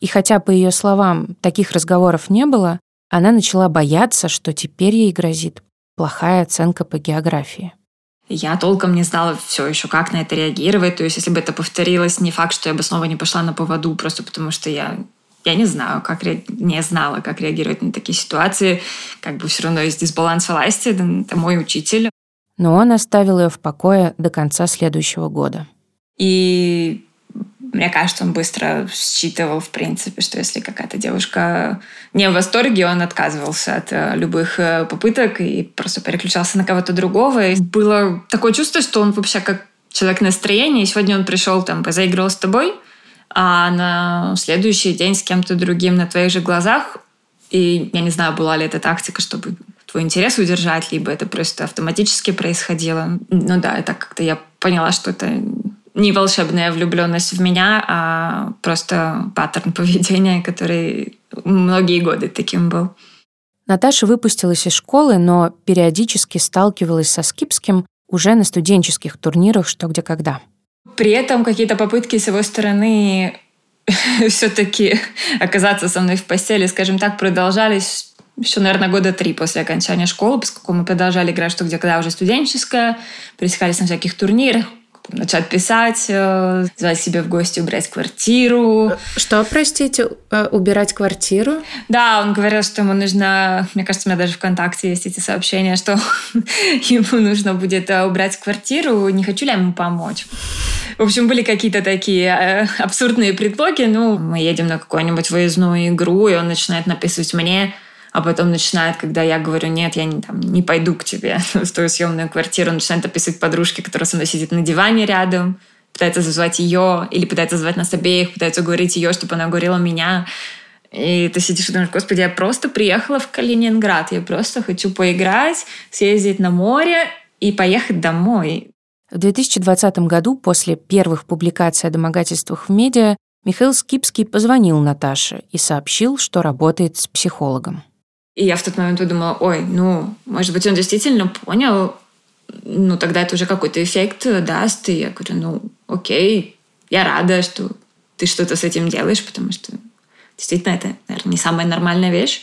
Speaker 2: И хотя, по ее словам, таких разговоров не было, она начала бояться, что теперь ей грозит плохая оценка по географии.
Speaker 6: Я толком не знала все еще, как на это реагировать. То есть, если бы это повторилось, не факт, что я бы снова не пошла на поводу, просто потому что я я не знаю, как ре... не знала, как реагировать на такие ситуации. Как бы все равно есть дисбаланс власти, это мой учитель.
Speaker 2: Но он оставил ее в покое до конца следующего года.
Speaker 6: И мне кажется, он быстро считывал, в принципе, что если какая-то девушка не в восторге, он отказывался от э, любых э, попыток и просто переключался на кого-то другого. И было такое чувство, что он вообще как человек настроения. И сегодня он пришел, там, позаигрывал с тобой, а на следующий день с кем-то другим на твоих же глазах. И я не знаю, была ли это тактика, чтобы твой интерес удержать, либо это просто автоматически происходило. Ну да, это как-то я поняла, что это не волшебная влюбленность в меня, а просто паттерн поведения, который многие годы таким был.
Speaker 2: Наташа выпустилась из школы, но периодически сталкивалась со Скипским уже на студенческих турнирах «Что, где, когда».
Speaker 6: При этом какие-то попытки с его стороны все-таки оказаться со мной в постели, скажем так, продолжались еще, наверное, года три после окончания школы, поскольку мы продолжали играть «Что, где, когда» уже студенческая, пересекались на всяких турнирах, начать писать, э, звать себе в гости, убрать квартиру.
Speaker 2: Что, простите, э, убирать квартиру?
Speaker 6: Да, он говорил, что ему нужно, мне кажется, у меня даже ВКонтакте есть эти сообщения, что ему нужно будет э, убрать квартиру, не хочу ли я ему помочь. В общем, были какие-то такие абсурдные предлоги. Ну, мы едем на какую-нибудь выездную игру, и он начинает написывать мне, а потом начинает, когда я говорю, нет, я не, там, не пойду к тебе в твою съемную квартиру, начинает описывать подружке, которая со мной сидит на диване рядом, пытается зазвать ее, или пытается звать нас обеих, пытается уговорить ее, чтобы она говорила меня. И ты сидишь и думаешь, господи, я просто приехала в Калининград, я просто хочу поиграть, съездить на море и поехать домой.
Speaker 2: В 2020 году, после первых публикаций о домогательствах в медиа, Михаил Скипский позвонил Наташе и сообщил, что работает с психологом.
Speaker 6: И я в тот момент подумала, ой, ну, может быть, он действительно понял, ну, тогда это уже какой-то эффект даст. И я говорю, ну, окей, я рада, что ты что-то с этим делаешь, потому что действительно это, наверное, не самая нормальная вещь.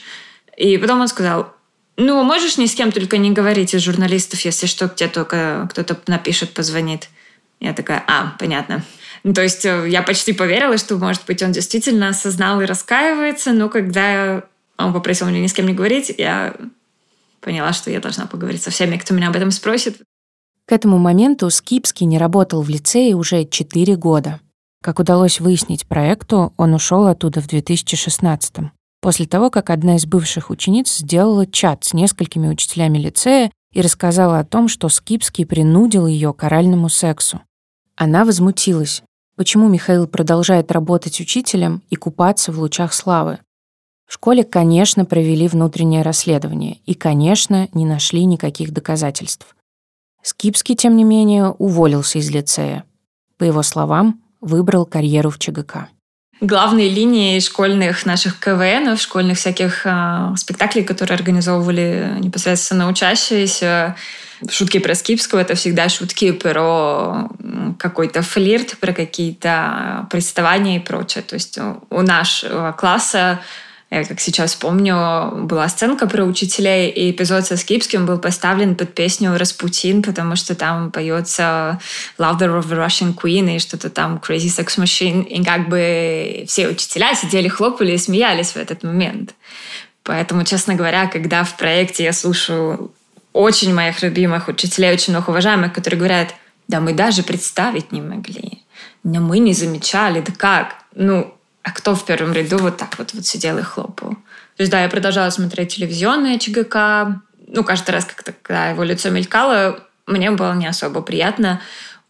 Speaker 6: И потом он сказал, ну, можешь ни с кем только не говорить из журналистов, если что, где только кто-то напишет, позвонит. Я такая, а, понятно. Ну, то есть э, я почти поверила, что, может быть, он действительно осознал и раскаивается, но когда он попросил меня ни с кем не говорить, я поняла, что я должна поговорить со всеми, кто меня об этом спросит.
Speaker 2: К этому моменту Скипский не работал в лицее уже 4 года. Как удалось выяснить проекту, он ушел оттуда в 2016 после того, как одна из бывших учениц сделала чат с несколькими учителями лицея и рассказала о том, что Скипский принудил ее к оральному сексу. Она возмутилась, почему Михаил продолжает работать учителем и купаться в лучах славы, в школе, конечно, провели внутреннее расследование и, конечно, не нашли никаких доказательств. Скипский, тем не менее, уволился из лицея. По его словам, выбрал карьеру в ЧГК.
Speaker 6: Главной линией школьных наших КВН, школьных всяких э, спектаклей, которые организовывали непосредственно учащиеся, шутки про Скипского — это всегда шутки про какой-то флирт, про какие-то приставания и прочее. То есть у нашего класса Я как сейчас помню, была сценка про учителей, и эпизод со Скипским был поставлен под песню «Распутин», потому что там поется «Louder of the Russian Queen» и что-то там «Crazy Sex Machine». И как бы все учителя сидели, хлопали и смеялись в этот момент. Поэтому, честно говоря, когда в проекте я слушаю очень моих любимых учителей, очень много уважаемых, которые говорят, да мы даже представить не могли, но мы не замечали, да как? Ну, а кто в первом ряду вот так вот, вот сидел и хлопал. То есть, да, я продолжала смотреть телевизионные ЧГК. Ну, каждый раз, как-то, когда его лицо мелькало, мне было не особо приятно,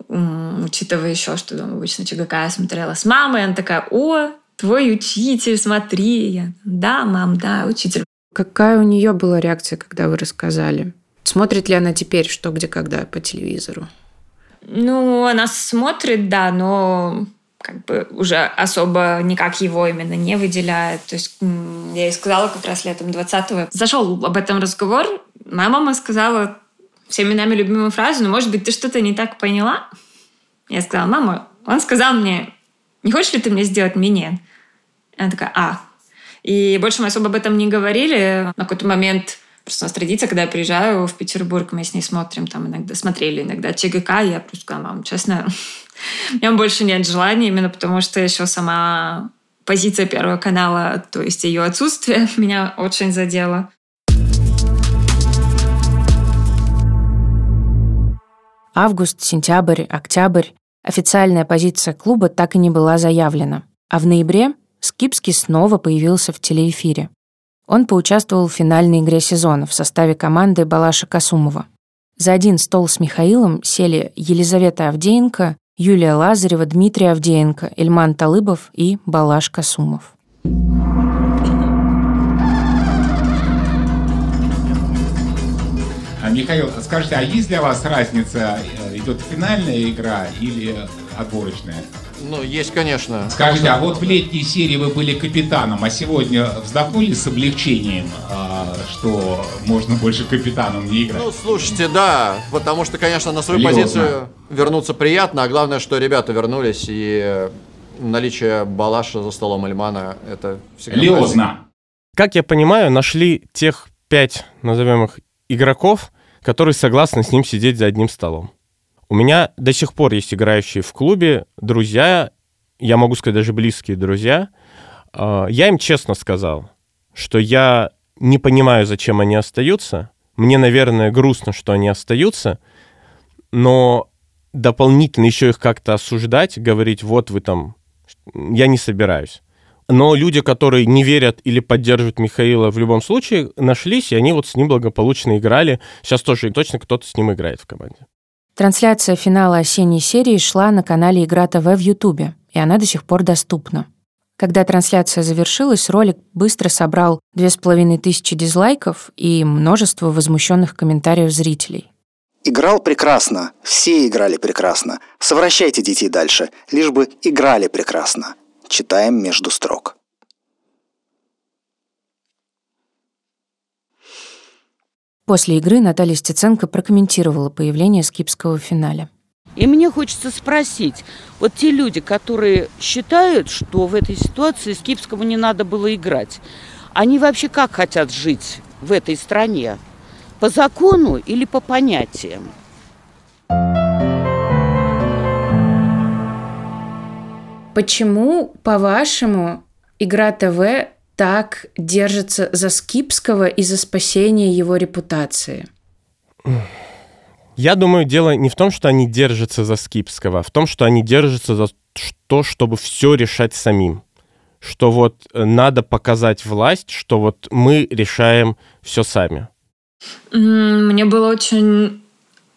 Speaker 6: учитывая еще, что дома обычно ЧГК я смотрела с мамой. Она такая, о, твой учитель, смотри. Я, да, мам, да, учитель.
Speaker 2: Какая у нее была реакция, когда вы рассказали? Смотрит ли она теперь «Что, где, когда» по телевизору?
Speaker 6: Ну, она смотрит, да, но как бы уже особо никак его именно не выделяет. То есть я ей сказала как раз летом 20-го. Зашел об этом разговор. Моя мама сказала всеми нами любимую фразу, но, может быть, ты что-то не так поняла? Я сказала, мама, он сказал мне, не хочешь ли ты мне сделать минет? Она такая, а. И больше мы особо об этом не говорили. На какой-то момент Просто у нас традиция, когда я приезжаю в Петербург, мы с ней смотрим, там иногда смотрели иногда ЧГК, я просто сказала, мам, честно, у меня больше нет желания, именно потому что еще сама позиция Первого канала, то есть ее отсутствие, меня очень задело.
Speaker 2: Август, сентябрь, октябрь. Официальная позиция клуба так и не была заявлена. А в ноябре Скипский снова появился в телеэфире. Он поучаствовал в финальной игре сезона в составе команды Балаша Касумова. За один стол с Михаилом сели Елизавета Авдеенко, Юлия Лазарева, Дмитрий Авдеенко, Ильман Талыбов и Балаш Касумов.
Speaker 7: А, Михаил, скажите, а есть для вас разница, э, идет финальная игра или отборочная?
Speaker 8: Ну, есть, конечно.
Speaker 7: Скажите, а вот в летней серии вы были капитаном, а сегодня вздохнули с облегчением, а, что можно больше капитаном не играть?
Speaker 8: Ну, слушайте, да, потому что, конечно, на свою
Speaker 7: Серьезно?
Speaker 8: позицию вернуться приятно, а главное, что ребята вернулись, и наличие Балаша за столом Альмана, это всегда.
Speaker 7: Леозно.
Speaker 4: Как я понимаю, нашли тех пять, назовем их, игроков, которые согласны с ним сидеть за одним столом. У меня до сих пор есть играющие в клубе друзья, я могу сказать, даже близкие друзья. А, Я им честно сказал, что я не понимаю, зачем они остаются. Мне, наверное, грустно, что они остаются, но дополнительно еще их как-то осуждать, говорить, вот вы там, я не собираюсь. Но люди, которые не верят или поддерживают Михаила в любом случае, нашлись, и они вот с ним благополучно играли. Сейчас тоже точно кто-то с ним играет в команде.
Speaker 2: Трансляция финала осенней серии шла на канале Игра ТВ в Ютубе, и она до сих пор доступна. Когда трансляция завершилась, ролик быстро собрал две с половиной тысячи дизлайков и множество возмущенных комментариев зрителей.
Speaker 5: Играл прекрасно, все играли прекрасно. Совращайте детей дальше, лишь бы играли прекрасно. Читаем между строк.
Speaker 2: После игры Наталья Стеценко прокомментировала появление Скипского в финале.
Speaker 9: И мне хочется спросить, вот те люди, которые считают, что в этой ситуации Скипскому не надо было играть, они вообще как хотят жить в этой стране? По закону или по понятиям?
Speaker 2: Почему, по-вашему, Игра ТВ так держится за Скипского и за спасение его репутации?
Speaker 4: Я думаю, дело не в том, что они держатся за Скипского, а в том, что они держатся за то, чтобы все решать самим. Что вот э, надо показать власть, что вот мы решаем все сами.
Speaker 6: Мне было очень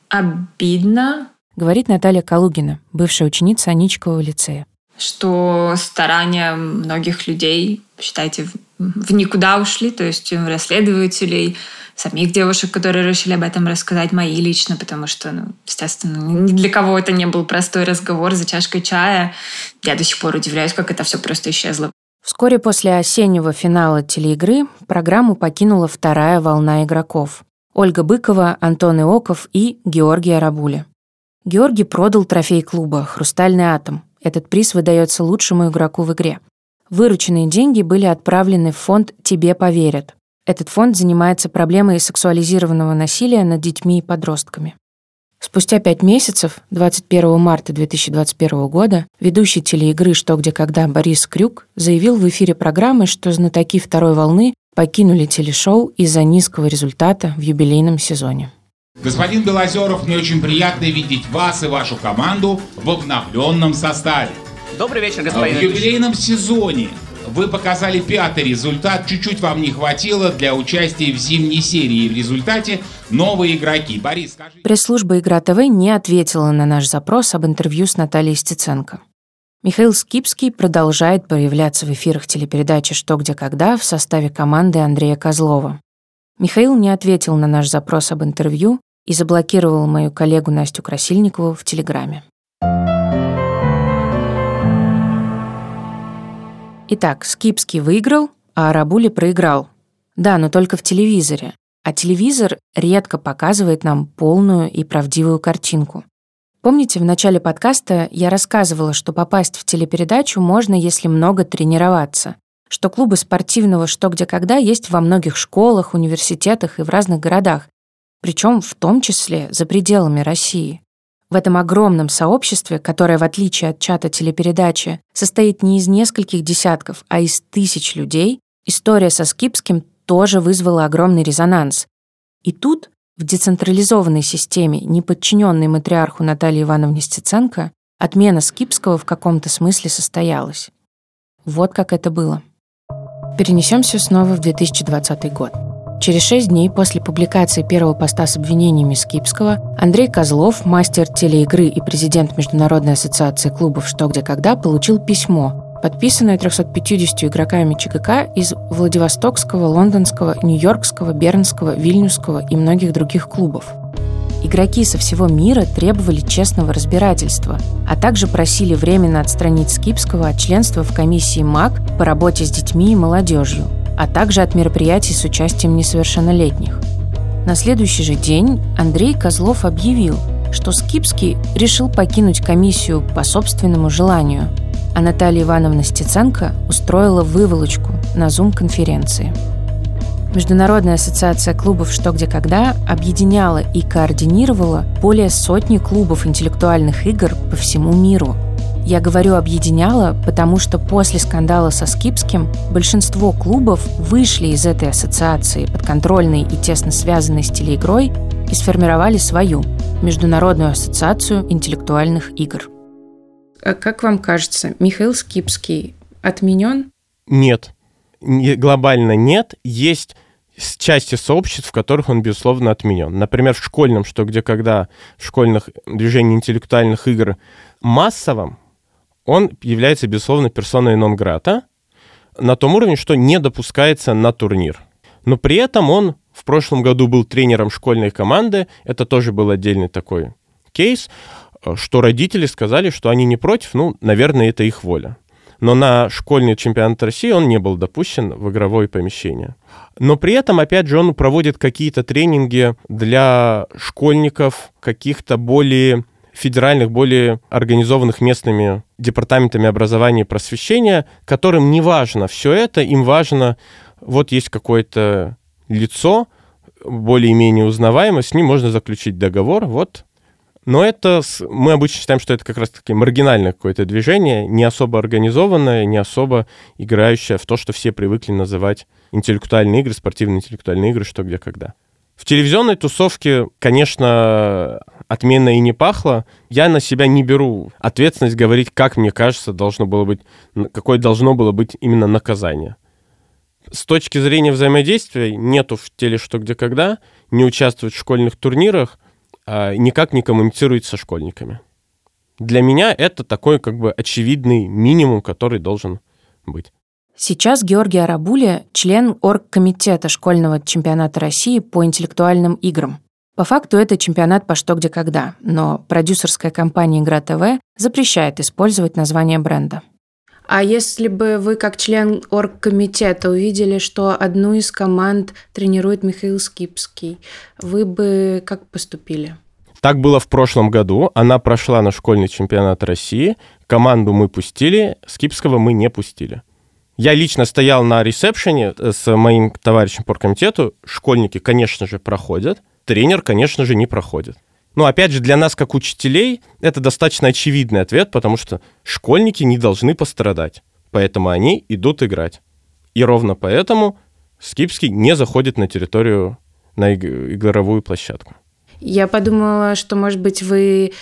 Speaker 6: обидно,
Speaker 2: Говорит Наталья Калугина, бывшая ученица Аничкового лицея.
Speaker 6: Что старания многих людей, считайте, в- никуда ушли, то есть у расследователей, самих девушек, которые решили об этом рассказать, мои лично, потому что, ну, естественно, ни для кого это не был простой разговор за чашкой чая. Я до сих пор удивляюсь, как это все просто исчезло.
Speaker 2: Вскоре после осеннего финала телеигры программу покинула вторая волна игроков. Ольга Быкова, Антон Иоков и Георгий Арабуля. Георгий продал трофей клуба «Хрустальный атом». Этот приз выдается лучшему игроку в игре. Вырученные деньги были отправлены в фонд «Тебе поверят». Этот фонд занимается проблемой сексуализированного насилия над детьми и подростками. Спустя пять месяцев, 21 марта 2021 года, ведущий телеигры «Что, где, когда» Борис Крюк заявил в эфире программы, что знатоки второй волны покинули телешоу из-за низкого результата в юбилейном сезоне.
Speaker 7: Господин Белозеров, мне очень приятно видеть вас и вашу команду в обновленном составе.
Speaker 10: Добрый вечер, господин
Speaker 7: В юбилейном сезоне вы показали пятый результат. Чуть-чуть вам не хватило для участия в зимней серии. В результате новые игроки. Борис, скажи...
Speaker 2: Пресс-служба «Игра ТВ» не ответила на наш запрос об интервью с Натальей Стеценко. Михаил Скипский продолжает появляться в эфирах телепередачи «Что, где, когда» в составе команды Андрея Козлова. Михаил не ответил на наш запрос об интервью и заблокировал мою коллегу Настю Красильникову в Телеграме. Итак, Скипский выиграл, а Арабули проиграл. Да, но только в телевизоре. А телевизор редко показывает нам полную и правдивую картинку. Помните, в начале подкаста я рассказывала, что попасть в телепередачу можно, если много тренироваться, что клубы спортивного «Что, где, когда» есть во многих школах, университетах и в разных городах, причем в том числе за пределами России. В этом огромном сообществе, которое, в отличие от чата телепередачи, состоит не из нескольких десятков, а из тысяч людей, история со Скипским тоже вызвала огромный резонанс. И тут, в децентрализованной системе, не подчиненной матриарху Наталье Ивановне Стеценко, отмена Скипского в каком-то смысле состоялась. Вот как это было. Перенесемся снова в 2020 год. Через шесть дней после публикации первого поста с обвинениями Скипского Андрей Козлов, мастер телеигры и президент Международной ассоциации клубов «Что, где, когда» получил письмо, подписанное 350 игроками ЧГК из Владивостокского, Лондонского, Нью-Йоркского, Бернского, Вильнюсского и многих других клубов. Игроки со всего мира требовали честного разбирательства, а также просили временно отстранить Скипского от членства в комиссии МАК по работе с детьми и молодежью – а также от мероприятий с участием несовершеннолетних. На следующий же день Андрей Козлов объявил, что Скипский решил покинуть комиссию по собственному желанию, а Наталья Ивановна Стеценко устроила выволочку на Zoom-конференции. Международная ассоциация клубов «Что, где, когда» объединяла и координировала более сотни клубов интеллектуальных игр по всему миру – я говорю «объединяла», потому что после скандала со Скипским большинство клубов вышли из этой ассоциации, подконтрольной и тесно связанной с телеигрой, и сформировали свою – Международную ассоциацию интеллектуальных игр. А как вам кажется, Михаил Скипский отменен?
Speaker 4: Нет. Глобально нет. Есть части сообществ, в которых он, безусловно, отменен. Например, в школьном, что где когда, в школьных движениях интеллектуальных игр массовом, он является, безусловно, персоной нон-грата на том уровне, что не допускается на турнир. Но при этом он в прошлом году был тренером школьной команды. Это тоже был отдельный такой кейс, что родители сказали, что они не против, ну, наверное, это их воля. Но на школьный чемпионат России он не был допущен в игровое помещение. Но при этом, опять же, он проводит какие-то тренинги для школьников, каких-то более федеральных, более организованных местными департаментами образования и просвещения, которым не важно все это, им важно, вот есть какое-то лицо, более-менее узнаваемое, с ним можно заключить договор, вот. Но это, мы обычно считаем, что это как раз-таки маргинальное какое-то движение, не особо организованное, не особо играющее в то, что все привыкли называть интеллектуальные игры, спортивные интеллектуальные игры, что где когда. В телевизионной тусовке, конечно, отменно и не пахло. Я на себя не беру ответственность говорить, как мне кажется, должно было быть, какое должно было быть именно наказание. С точки зрения взаимодействия нету в теле что где когда, не участвует в школьных турнирах, а никак не коммуницирует со школьниками. Для меня это такой как бы очевидный минимум, который должен быть.
Speaker 2: Сейчас Георгий Арабули – член оргкомитета школьного чемпионата России по интеллектуальным играм. По факту это чемпионат по что, где, когда, но продюсерская компания «Игра ТВ» запрещает использовать название бренда. А если бы вы, как член оргкомитета, увидели, что одну из команд тренирует Михаил Скипский, вы бы как поступили?
Speaker 4: Так было в прошлом году. Она прошла на школьный чемпионат России. Команду мы пустили, Скипского мы не пустили. Я лично стоял на ресепшене э, с моим товарищем по комитету. Школьники, конечно же, проходят. Тренер, конечно же, не проходит. Но опять же, для нас, как учителей, это достаточно очевидный ответ, потому что школьники не должны пострадать. Поэтому они идут играть. И ровно поэтому Скипский не заходит на территорию, на игровую площадку.
Speaker 2: Я подумала, что, может быть, вы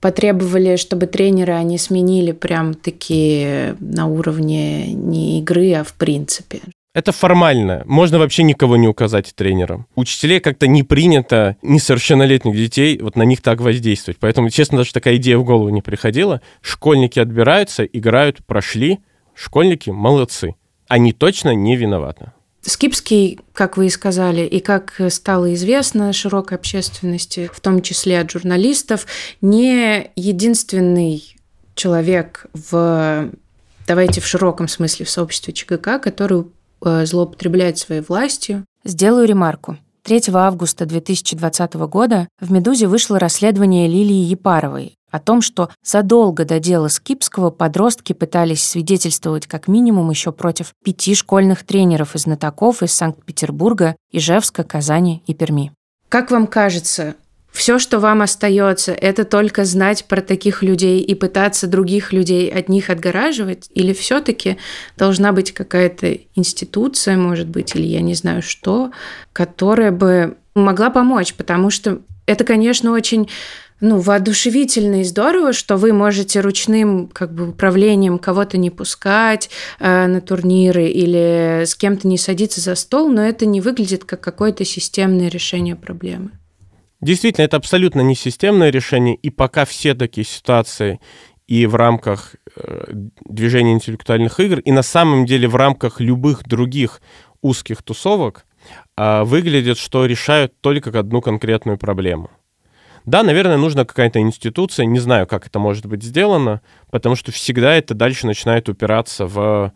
Speaker 2: потребовали, чтобы тренеры они сменили прям такие на уровне не игры, а в принципе.
Speaker 4: Это формально. Можно вообще никого не указать тренером. Учителей как-то не принято несовершеннолетних детей вот на них так воздействовать. Поэтому, честно, даже такая идея в голову не приходила. Школьники отбираются, играют, прошли. Школьники молодцы. Они точно не виноваты.
Speaker 2: Скипский, как вы и сказали, и как стало известно широкой общественности, в том числе от журналистов, не единственный человек в, давайте в широком смысле, в сообществе ЧГК, который злоупотребляет своей властью.
Speaker 10: Сделаю ремарку. 3 августа 2020 года в «Медузе» вышло расследование Лилии Епаровой о том, что задолго до дела Скипского подростки пытались свидетельствовать как минимум еще против пяти школьных тренеров и знатоков из Санкт-Петербурга, Ижевска, Казани и Перми.
Speaker 2: Как вам кажется, все, что вам остается, это только знать про таких людей и пытаться других людей от них отгораживать? Или все-таки должна быть какая-то институция, может быть, или я не знаю что, которая бы могла помочь? Потому что это, конечно, очень ну, воодушевительно и здорово, что вы можете ручным как бы управлением кого-то не пускать э, на турниры или с кем-то не садиться за стол, но это не выглядит как какое-то системное решение проблемы.
Speaker 4: Действительно, это абсолютно не системное решение, и пока все такие ситуации и в рамках э, движения интеллектуальных игр, и на самом деле в рамках любых других узких тусовок, э, выглядит, что решают только одну конкретную проблему – да, наверное, нужна какая-то институция, не знаю, как это может быть сделано, потому что всегда это дальше начинает упираться в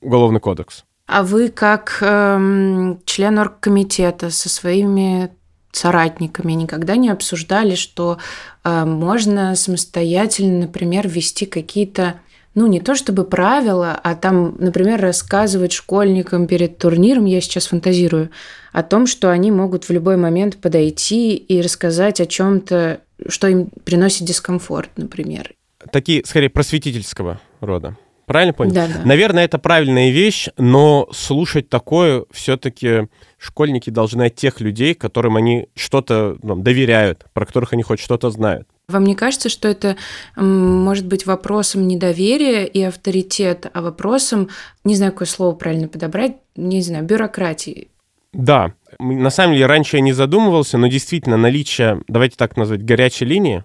Speaker 4: уголовный кодекс.
Speaker 2: А вы как эм, член оргкомитета со своими соратниками никогда не обсуждали, что э, можно самостоятельно, например, ввести какие-то ну, не то чтобы правила, а там, например, рассказывать школьникам перед турниром, я сейчас фантазирую, о том, что они могут в любой момент подойти и рассказать о чем-то, что им приносит дискомфорт, например.
Speaker 4: Такие, скорее, просветительского рода. Правильно понял?
Speaker 2: Да, да.
Speaker 4: Наверное, это правильная вещь, но слушать такое все-таки школьники должны от тех людей, которым они что-то ну, доверяют, про которых они хоть что-то знают.
Speaker 2: Вам не кажется, что это может быть вопросом недоверия и авторитета, а вопросом, не знаю, какое слово правильно подобрать, не знаю, бюрократии?
Speaker 4: Да, на самом деле раньше я не задумывался, но действительно наличие, давайте так назвать, горячей линии,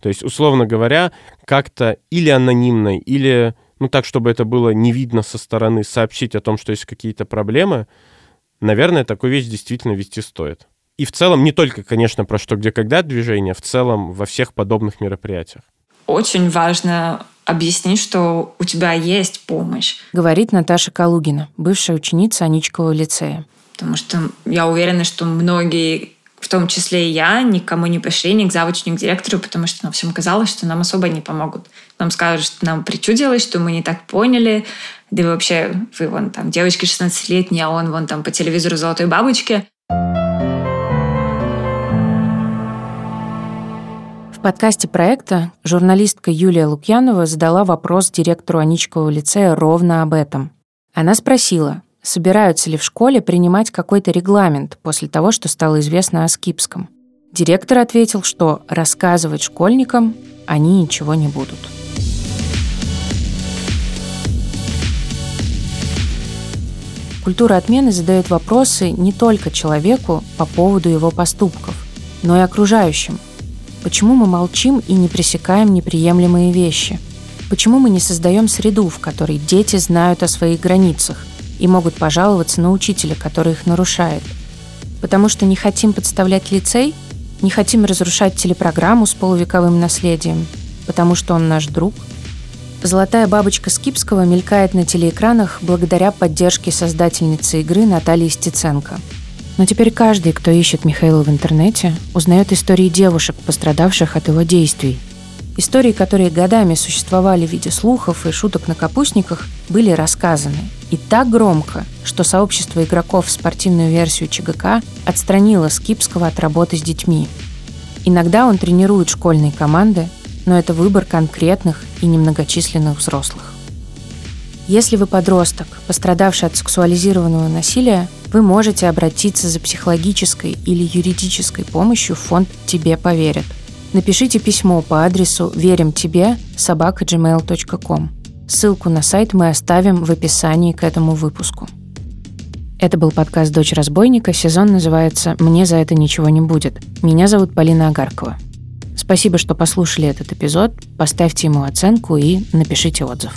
Speaker 4: то есть, условно говоря, как-то или анонимной, или, ну так, чтобы это было не видно со стороны, сообщить о том, что есть какие-то проблемы, наверное, такую вещь действительно вести стоит. И в целом не только, конечно, про что, где, когда движение, в целом во всех подобных мероприятиях.
Speaker 6: Очень важно объяснить, что у тебя есть помощь.
Speaker 10: Говорит Наташа Калугина, бывшая ученица Аничкового лицея.
Speaker 6: Потому что я уверена, что многие, в том числе и я, никому не пришли, ни к завучу, ни к директору, потому что нам всем казалось, что нам особо не помогут. Нам скажут, что нам причудилось, что мы не так поняли, да и вообще, вы вон там, девочки 16-летние, а он вон там по телевизору «Золотой бабочки».
Speaker 10: В подкасте проекта журналистка Юлия Лукьянова задала вопрос директору Аничкового лицея ровно об этом. Она спросила, собираются ли в школе принимать какой-то регламент после того, что стало известно о Скипском. Директор ответил, что рассказывать школьникам они ничего не будут. Культура отмены задает вопросы не только человеку по поводу его поступков, но и окружающим – Почему мы молчим и не пресекаем неприемлемые вещи? Почему мы не создаем среду, в которой дети знают о своих границах и могут пожаловаться на учителя, который их нарушает? Потому что не хотим подставлять лицей? Не хотим разрушать телепрограмму с полувековым наследием? Потому что он наш друг? Золотая бабочка Скипского мелькает на телеэкранах благодаря поддержке создательницы игры Натальи Стеценко – но теперь каждый, кто ищет Михаила в интернете, узнает истории девушек, пострадавших от его действий. Истории, которые годами существовали в виде слухов и шуток на капустниках,
Speaker 2: были рассказаны и так громко, что сообщество игроков в спортивную версию ЧГК отстранило Скипского от работы с детьми. Иногда он тренирует школьные команды, но это выбор конкретных и немногочисленных взрослых. Если вы подросток, пострадавший от сексуализированного насилия, вы можете обратиться за психологической или юридической помощью в фонд «Тебе поверят». Напишите письмо по адресу «Верим тебе» собака.gmail.com. Ссылку на сайт мы оставим в описании к этому выпуску. Это был подкаст «Дочь разбойника». Сезон называется «Мне за это ничего не будет». Меня зовут Полина Агаркова. Спасибо, что послушали этот эпизод. Поставьте ему оценку и напишите отзыв.